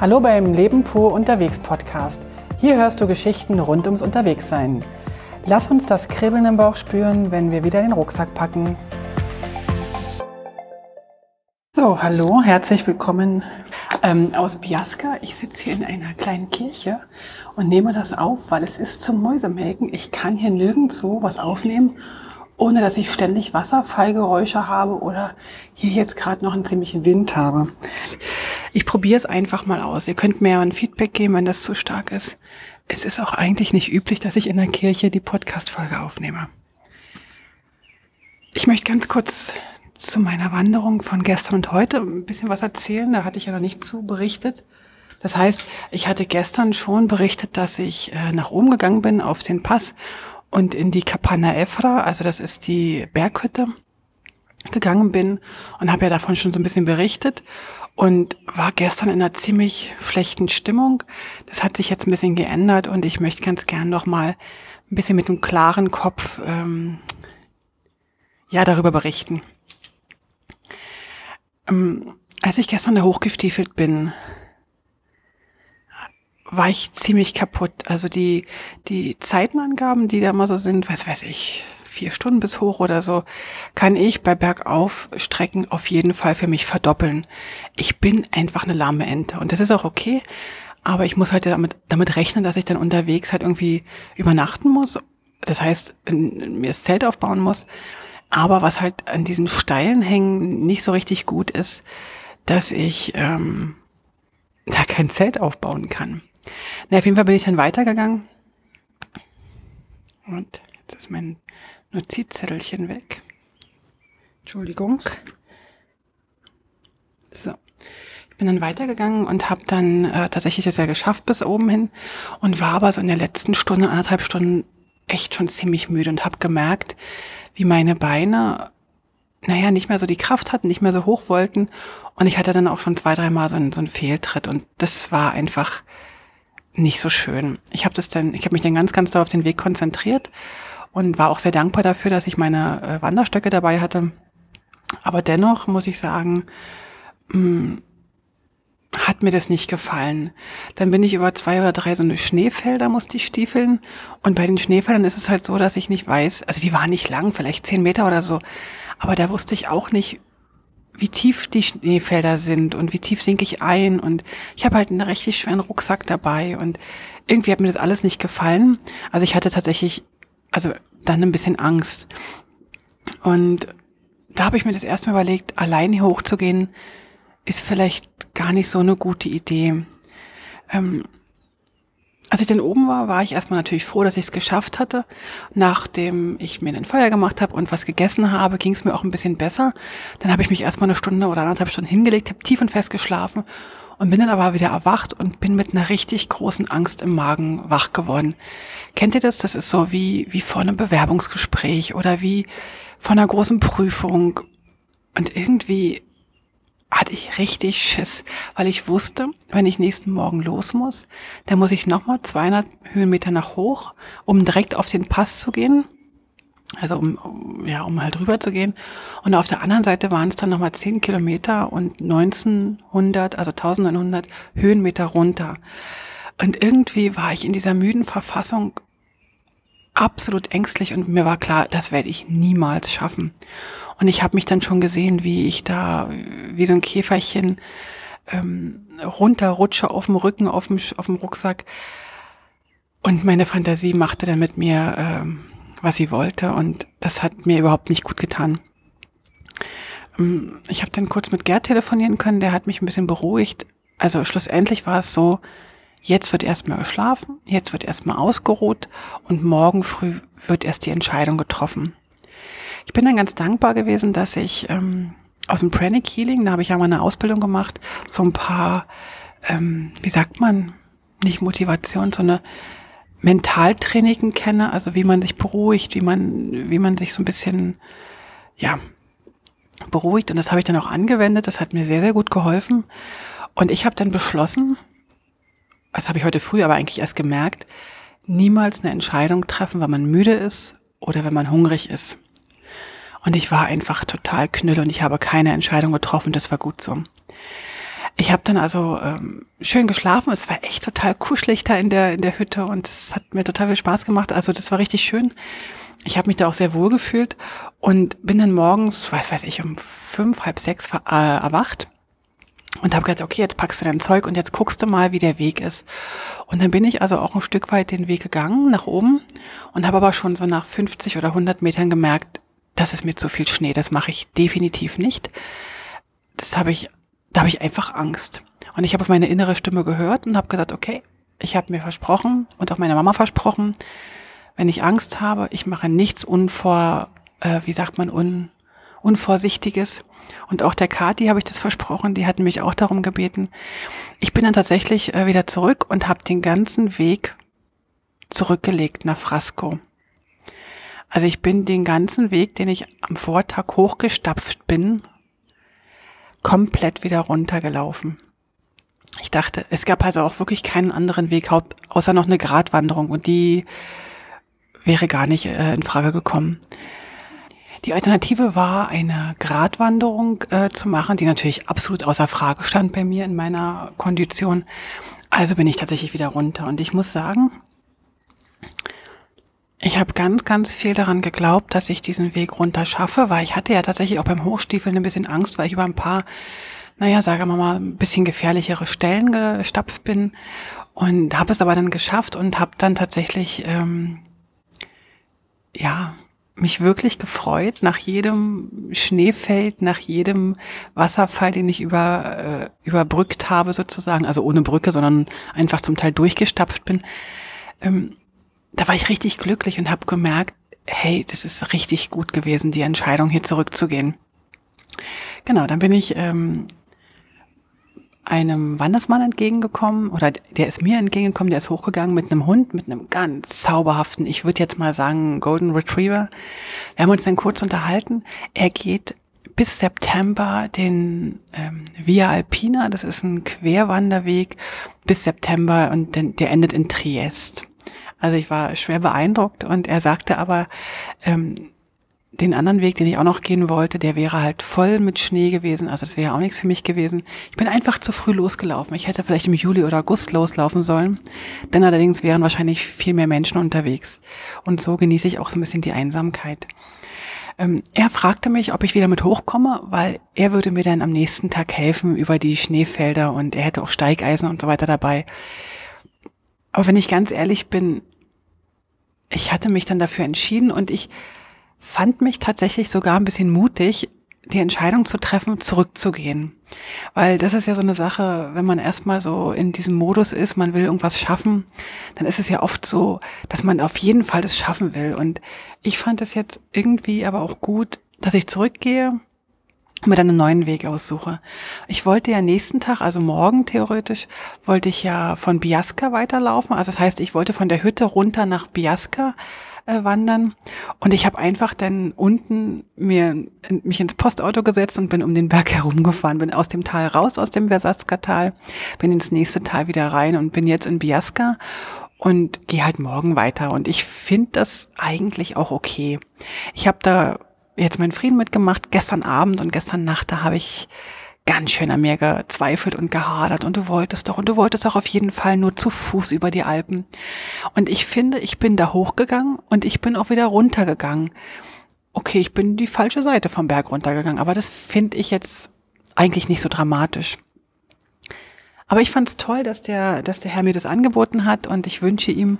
Hallo beim Leben pur unterwegs Podcast. Hier hörst du Geschichten rund ums Unterwegssein. Lass uns das Kribbeln im Bauch spüren, wenn wir wieder den Rucksack packen. So, hallo, herzlich willkommen ähm, aus Biasca. Ich sitze hier in einer kleinen Kirche und nehme das auf, weil es ist zum Mäusemelken. Ich kann hier nirgendwo was aufnehmen ohne dass ich ständig Wasserfallgeräusche habe oder hier jetzt gerade noch einen ziemlichen Wind habe. Ich probiere es einfach mal aus. Ihr könnt mir ein Feedback geben, wenn das zu stark ist. Es ist auch eigentlich nicht üblich, dass ich in der Kirche die Podcast-Folge aufnehme. Ich möchte ganz kurz zu meiner Wanderung von gestern und heute ein bisschen was erzählen. Da hatte ich ja noch nicht zu berichtet. Das heißt, ich hatte gestern schon berichtet, dass ich äh, nach oben gegangen bin auf den Pass und in die Kapana Efra, also das ist die Berghütte, gegangen bin und habe ja davon schon so ein bisschen berichtet und war gestern in einer ziemlich schlechten Stimmung. Das hat sich jetzt ein bisschen geändert und ich möchte ganz gern noch mal ein bisschen mit einem klaren Kopf ähm, ja darüber berichten. Ähm, als ich gestern da hochgestiefelt bin, war ich ziemlich kaputt. Also die, die Zeitenangaben, die da immer so sind, was weiß ich, vier Stunden bis hoch oder so, kann ich bei Bergaufstrecken auf jeden Fall für mich verdoppeln. Ich bin einfach eine lahme Ente und das ist auch okay. Aber ich muss halt damit, damit rechnen, dass ich dann unterwegs halt irgendwie übernachten muss. Das heißt, mir das Zelt aufbauen muss. Aber was halt an diesen steilen Hängen nicht so richtig gut ist, dass ich ähm, da kein Zelt aufbauen kann. Na, auf jeden Fall bin ich dann weitergegangen. Und jetzt ist mein Notizzettelchen weg. Entschuldigung. So. Ich bin dann weitergegangen und habe dann äh, tatsächlich das ja geschafft bis oben hin und war aber so in der letzten Stunde, anderthalb Stunden echt schon ziemlich müde und habe gemerkt, wie meine Beine, naja, nicht mehr so die Kraft hatten, nicht mehr so hoch wollten. Und ich hatte dann auch schon zwei, dreimal so, einen, so einen Fehltritt. Und das war einfach nicht so schön. Ich habe das dann, ich habe mich dann ganz, ganz doll auf den Weg konzentriert und war auch sehr dankbar dafür, dass ich meine äh, Wanderstöcke dabei hatte. Aber dennoch muss ich sagen, mh, hm, hat mir das nicht gefallen. Dann bin ich über zwei oder drei so eine Schneefelder musste ich stiefeln. Und bei den Schneefeldern ist es halt so, dass ich nicht weiß, also die waren nicht lang, vielleicht zehn Meter oder so. Aber da wusste ich auch nicht, wie tief die Schneefelder sind und wie tief sinke ich ein. Und ich habe halt einen richtig schweren Rucksack dabei und irgendwie hat mir das alles nicht gefallen. Also ich hatte tatsächlich, also dann ein bisschen Angst. Und da habe ich mir das erstmal überlegt, allein hier hochzugehen, ist vielleicht gar nicht so eine gute Idee. Ähm, als ich dann oben war, war ich erstmal natürlich froh, dass ich es geschafft hatte. Nachdem ich mir ein Feuer gemacht habe und was gegessen habe, ging es mir auch ein bisschen besser. Dann habe ich mich erstmal eine Stunde oder anderthalb Stunden hingelegt, habe tief und fest geschlafen und bin dann aber wieder erwacht und bin mit einer richtig großen Angst im Magen wach geworden. Kennt ihr das? Das ist so wie, wie vor einem Bewerbungsgespräch oder wie vor einer großen Prüfung. Und irgendwie hatte ich richtig Schiss, weil ich wusste, wenn ich nächsten Morgen los muss, dann muss ich nochmal 200 Höhenmeter nach hoch, um direkt auf den Pass zu gehen. Also um, ja, um halt rüber zu gehen. Und auf der anderen Seite waren es dann nochmal 10 Kilometer und 1900, also 1900 Höhenmeter runter. Und irgendwie war ich in dieser müden Verfassung absolut ängstlich und mir war klar, das werde ich niemals schaffen. Und ich habe mich dann schon gesehen, wie ich da wie so ein Käferchen ähm, runterrutsche auf dem Rücken, auf dem, auf dem Rucksack. Und meine Fantasie machte dann mit mir, ähm, was sie wollte. Und das hat mir überhaupt nicht gut getan. Ähm, ich habe dann kurz mit Gerd telefonieren können, der hat mich ein bisschen beruhigt. Also schlussendlich war es so, jetzt wird erstmal geschlafen, jetzt wird erstmal ausgeruht und morgen früh wird erst die Entscheidung getroffen. Ich bin dann ganz dankbar gewesen, dass ich ähm, aus dem Pranic Healing, da habe ich ja mal eine Ausbildung gemacht, so ein paar, ähm, wie sagt man, nicht Motivation, sondern Mentaltraining kenne, also wie man sich beruhigt, wie man, wie man sich so ein bisschen, ja, beruhigt. Und das habe ich dann auch angewendet. Das hat mir sehr, sehr gut geholfen. Und ich habe dann beschlossen, das habe ich heute früh aber eigentlich erst gemerkt, niemals eine Entscheidung treffen, wenn man müde ist oder wenn man hungrig ist. Und ich war einfach total knüll und ich habe keine Entscheidung getroffen. Das war gut so. Ich habe dann also ähm, schön geschlafen. Es war echt total kuschelig da in der in der Hütte und es hat mir total viel Spaß gemacht. Also das war richtig schön. Ich habe mich da auch sehr wohl gefühlt und bin dann morgens, weiß weiß ich, um fünf, halb sechs äh, erwacht und habe gedacht, okay, jetzt packst du dein Zeug und jetzt guckst du mal, wie der Weg ist. Und dann bin ich also auch ein Stück weit den Weg gegangen nach oben und habe aber schon so nach 50 oder 100 Metern gemerkt, das ist mir zu viel Schnee, das mache ich definitiv nicht. Das habe ich da habe ich einfach Angst. Und ich habe auf meine innere Stimme gehört und habe gesagt, okay, ich habe mir versprochen und auch meiner Mama versprochen, wenn ich Angst habe, ich mache nichts unvor, äh, wie sagt man, un, unvorsichtiges. Und auch der Kati habe ich das versprochen, die hatten mich auch darum gebeten. Ich bin dann tatsächlich äh, wieder zurück und habe den ganzen Weg zurückgelegt nach Frasco. Also ich bin den ganzen Weg, den ich am Vortag hochgestapft bin, komplett wieder runtergelaufen. Ich dachte, es gab also auch wirklich keinen anderen Weg, außer noch eine Gratwanderung und die wäre gar nicht äh, in Frage gekommen. Die Alternative war, eine Gratwanderung äh, zu machen, die natürlich absolut außer Frage stand bei mir in meiner Kondition. Also bin ich tatsächlich wieder runter. Und ich muss sagen, ich habe ganz, ganz viel daran geglaubt, dass ich diesen Weg runter schaffe, weil ich hatte ja tatsächlich auch beim Hochstiefeln ein bisschen Angst, weil ich über ein paar, naja, sagen wir mal, ein bisschen gefährlichere Stellen gestapft bin und habe es aber dann geschafft und habe dann tatsächlich, ähm, ja, mich wirklich gefreut nach jedem Schneefeld, nach jedem Wasserfall, den ich über, äh, überbrückt habe sozusagen, also ohne Brücke, sondern einfach zum Teil durchgestapft bin. Ähm, da war ich richtig glücklich und habe gemerkt, hey, das ist richtig gut gewesen, die Entscheidung hier zurückzugehen. Genau, dann bin ich ähm, einem Wandersmann entgegengekommen oder der ist mir entgegengekommen, der ist hochgegangen mit einem Hund, mit einem ganz zauberhaften, ich würde jetzt mal sagen, Golden Retriever. Wir haben uns dann kurz unterhalten. Er geht bis September den ähm, Via Alpina, das ist ein Querwanderweg bis September und den, der endet in Triest. Also ich war schwer beeindruckt und er sagte aber, ähm, den anderen Weg, den ich auch noch gehen wollte, der wäre halt voll mit Schnee gewesen. Also das wäre auch nichts für mich gewesen. Ich bin einfach zu früh losgelaufen. Ich hätte vielleicht im Juli oder August loslaufen sollen. Denn allerdings wären wahrscheinlich viel mehr Menschen unterwegs. Und so genieße ich auch so ein bisschen die Einsamkeit. Ähm, er fragte mich, ob ich wieder mit hochkomme, weil er würde mir dann am nächsten Tag helfen über die Schneefelder und er hätte auch Steigeisen und so weiter dabei. Aber wenn ich ganz ehrlich bin, ich hatte mich dann dafür entschieden und ich fand mich tatsächlich sogar ein bisschen mutig, die Entscheidung zu treffen, zurückzugehen. Weil das ist ja so eine Sache, wenn man erstmal so in diesem Modus ist, man will irgendwas schaffen, dann ist es ja oft so, dass man auf jeden Fall das schaffen will. Und ich fand es jetzt irgendwie aber auch gut, dass ich zurückgehe mir dann einen neuen Weg aussuche. Ich wollte ja nächsten Tag, also morgen theoretisch, wollte ich ja von Biasca weiterlaufen. Also das heißt, ich wollte von der Hütte runter nach Biasca äh, wandern. Und ich habe einfach dann unten mir mich ins Postauto gesetzt und bin um den Berg herumgefahren, bin aus dem Tal raus, aus dem Versatzka-Tal, bin ins nächste Tal wieder rein und bin jetzt in Biasca und gehe halt morgen weiter. Und ich finde das eigentlich auch okay. Ich habe da jetzt meinen Frieden mitgemacht. Gestern Abend und gestern Nacht, da habe ich ganz schön an mir gezweifelt und gehadert und du wolltest doch und du wolltest doch auf jeden Fall nur zu Fuß über die Alpen. Und ich finde, ich bin da hochgegangen und ich bin auch wieder runtergegangen. Okay, ich bin die falsche Seite vom Berg runtergegangen, aber das finde ich jetzt eigentlich nicht so dramatisch. Aber ich fand es toll, dass der, dass der Herr mir das angeboten hat und ich wünsche ihm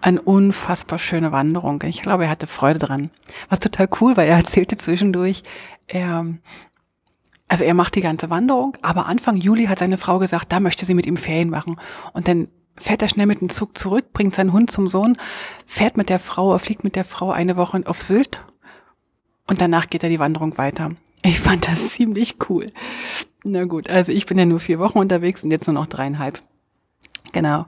eine unfassbar schöne Wanderung. Ich glaube, er hatte Freude dran. Was total cool war, er erzählte zwischendurch, er, also er macht die ganze Wanderung, aber Anfang Juli hat seine Frau gesagt, da möchte sie mit ihm Ferien machen. Und dann fährt er schnell mit dem Zug zurück, bringt seinen Hund zum Sohn, fährt mit der Frau, fliegt mit der Frau eine Woche auf Sylt und danach geht er die Wanderung weiter. Ich fand das ziemlich cool. Na gut, also ich bin ja nur vier Wochen unterwegs und jetzt nur noch dreieinhalb. Genau.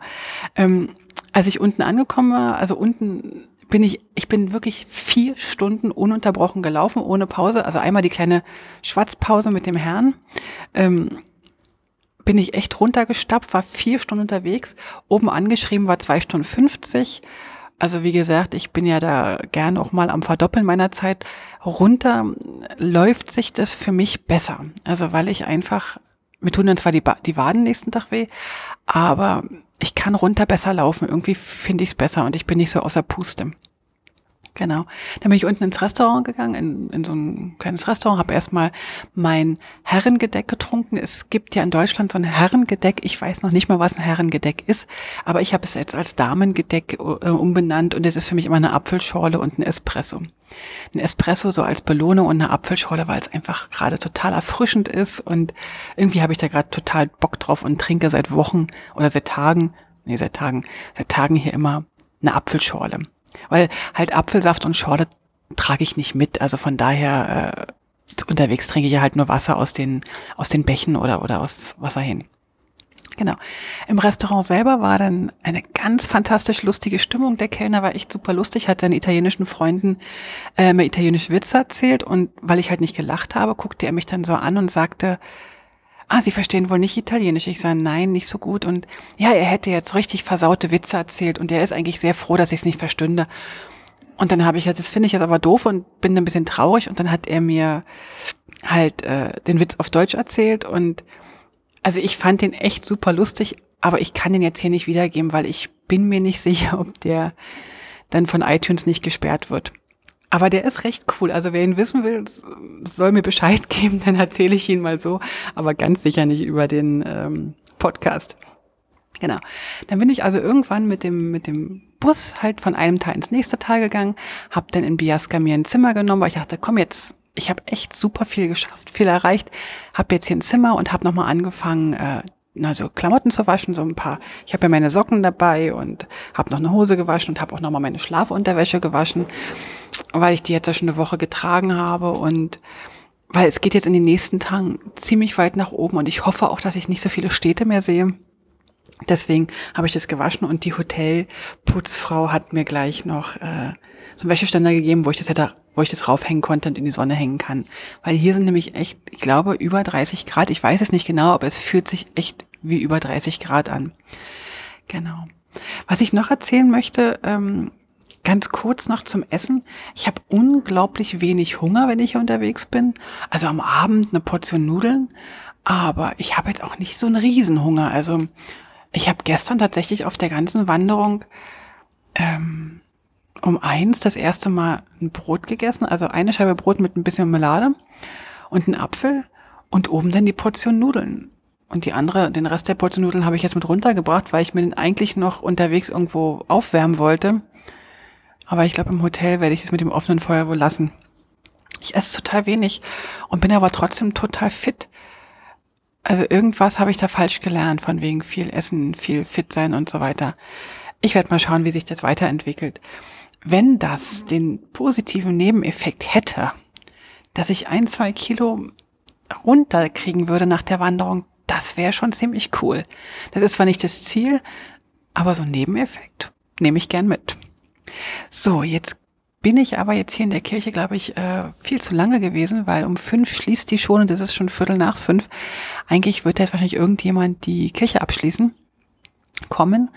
Ähm, als ich unten angekommen war, also unten bin ich, ich bin wirklich vier Stunden ununterbrochen gelaufen, ohne Pause. Also einmal die kleine Schwatzpause mit dem Herrn. Ähm, bin ich echt runtergestappt, war vier Stunden unterwegs. Oben angeschrieben war zwei Stunden fünfzig. Also wie gesagt, ich bin ja da gern auch mal am Verdoppeln meiner Zeit. Runter läuft sich das für mich besser. Also weil ich einfach mir tun dann zwar die, ba die Waden nächsten Tag weh, aber ich kann runter besser laufen. Irgendwie finde ich es besser und ich bin nicht so außer Puste. Genau. Dann bin ich unten ins Restaurant gegangen, in, in so ein kleines Restaurant, habe erstmal mein Herrengedeck getrunken. Es gibt ja in Deutschland so ein Herrengedeck. Ich weiß noch nicht mal, was ein Herrengedeck ist, aber ich habe es jetzt als Damengedeck äh, umbenannt und es ist für mich immer eine Apfelschorle und ein Espresso. Ein Espresso so als Belohnung und eine Apfelschorle, weil es einfach gerade total erfrischend ist und irgendwie habe ich da gerade total Bock drauf und trinke seit Wochen oder seit Tagen, nee, seit Tagen, seit Tagen hier immer eine Apfelschorle. Weil halt Apfelsaft und Schorle trage ich nicht mit. Also von daher äh, unterwegs trinke ich ja halt nur Wasser aus den, aus den Bächen oder, oder aus Wasser hin. Genau. Im Restaurant selber war dann eine ganz fantastisch lustige Stimmung. Der Kellner war echt super lustig, hat seinen italienischen Freunden äh, mir italienische Witze erzählt und weil ich halt nicht gelacht habe, guckte er mich dann so an und sagte, ah, Sie verstehen wohl nicht Italienisch. Ich sage, nein, nicht so gut. Und ja, er hätte jetzt richtig versaute Witze erzählt und er ist eigentlich sehr froh, dass ich es nicht verstünde. Und dann habe ich ja, das finde ich jetzt aber doof und bin ein bisschen traurig. Und dann hat er mir halt äh, den Witz auf Deutsch erzählt. Und also ich fand den echt super lustig, aber ich kann den jetzt hier nicht wiedergeben, weil ich bin mir nicht sicher, ob der dann von iTunes nicht gesperrt wird. Aber der ist recht cool. Also wer ihn wissen will, soll mir Bescheid geben, dann erzähle ich ihn mal so, aber ganz sicher nicht über den ähm, Podcast. Genau. Dann bin ich also irgendwann mit dem mit dem Bus halt von einem Teil ins nächste Teil gegangen, habe dann in Biasca mir ein Zimmer genommen, weil ich dachte, komm jetzt, ich habe echt super viel geschafft, viel erreicht, habe jetzt hier ein Zimmer und habe nochmal angefangen, äh, na, so Klamotten zu waschen, so ein paar. Ich habe ja meine Socken dabei und habe noch eine Hose gewaschen und habe auch nochmal meine Schlafunterwäsche gewaschen, weil ich die jetzt ja schon eine Woche getragen habe und weil es geht jetzt in den nächsten Tagen ziemlich weit nach oben und ich hoffe auch, dass ich nicht so viele Städte mehr sehe. Deswegen habe ich das gewaschen und die Hotelputzfrau hat mir gleich noch äh, so einen Wäscheständer gegeben, wo ich das hätte, wo ich das raufhängen konnte und in die Sonne hängen kann. Weil hier sind nämlich echt, ich glaube, über 30 Grad. Ich weiß es nicht genau, aber es fühlt sich echt wie über 30 Grad an. Genau. Was ich noch erzählen möchte, ähm, ganz kurz noch zum Essen. Ich habe unglaublich wenig Hunger, wenn ich hier unterwegs bin. Also am Abend eine Portion Nudeln, aber ich habe jetzt auch nicht so einen Riesenhunger. Also ich habe gestern tatsächlich auf der ganzen Wanderung ähm, um eins das erste Mal ein Brot gegessen, also eine Scheibe Brot mit ein bisschen Melade und ein Apfel und oben dann die Portion Nudeln. Und die andere, den Rest der Portion Nudeln habe ich jetzt mit runtergebracht, weil ich mir den eigentlich noch unterwegs irgendwo aufwärmen wollte. Aber ich glaube, im Hotel werde ich es mit dem offenen Feuer wohl lassen. Ich esse total wenig und bin aber trotzdem total fit. Also irgendwas habe ich da falsch gelernt, von wegen viel Essen, viel fit sein und so weiter. Ich werde mal schauen, wie sich das weiterentwickelt. Wenn das den positiven Nebeneffekt hätte, dass ich ein, zwei Kilo runterkriegen würde nach der Wanderung, das wäre schon ziemlich cool. Das ist zwar nicht das Ziel, aber so ein Nebeneffekt nehme ich gern mit. So, jetzt bin ich aber jetzt hier in der Kirche, glaube ich, äh, viel zu lange gewesen, weil um fünf schließt die schon und es ist schon Viertel nach fünf. Eigentlich wird jetzt wahrscheinlich irgendjemand die Kirche abschließen, kommen.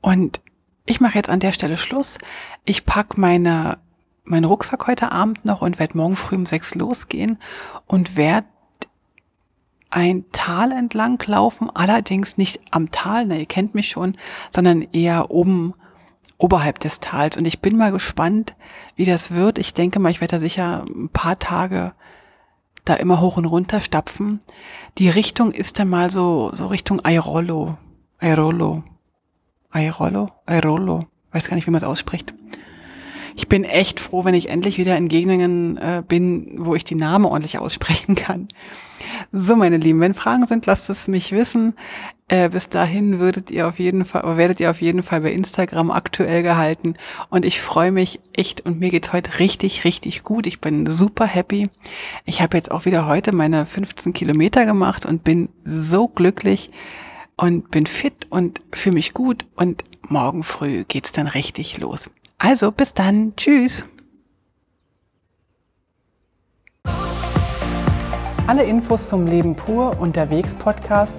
Und ich mache jetzt an der Stelle Schluss. Ich pack meine, meinen Rucksack heute Abend noch und werde morgen früh um sechs losgehen und werde ein Tal entlang laufen, allerdings nicht am Tal, na, ihr kennt mich schon, sondern eher oben oberhalb des Tals. Und ich bin mal gespannt, wie das wird. Ich denke mal, ich werde da sicher ein paar Tage da immer hoch und runter stapfen. Die Richtung ist dann mal so, so Richtung Airolo. Airolo. Airolo? Airolo. Weiß gar nicht, wie man es ausspricht. Ich bin echt froh, wenn ich endlich wieder in Gegenden äh, bin, wo ich die Namen ordentlich aussprechen kann. So, meine Lieben, wenn Fragen sind, lasst es mich wissen. Äh, bis dahin würdet ihr auf jeden Fall, werdet ihr auf jeden Fall bei Instagram aktuell gehalten. Und ich freue mich echt und mir geht's heute richtig, richtig gut. Ich bin super happy. Ich habe jetzt auch wieder heute meine 15 Kilometer gemacht und bin so glücklich und bin fit und fühle mich gut und morgen früh geht's dann richtig los. Also bis dann, tschüss. Alle Infos zum Leben pur unterwegs Podcast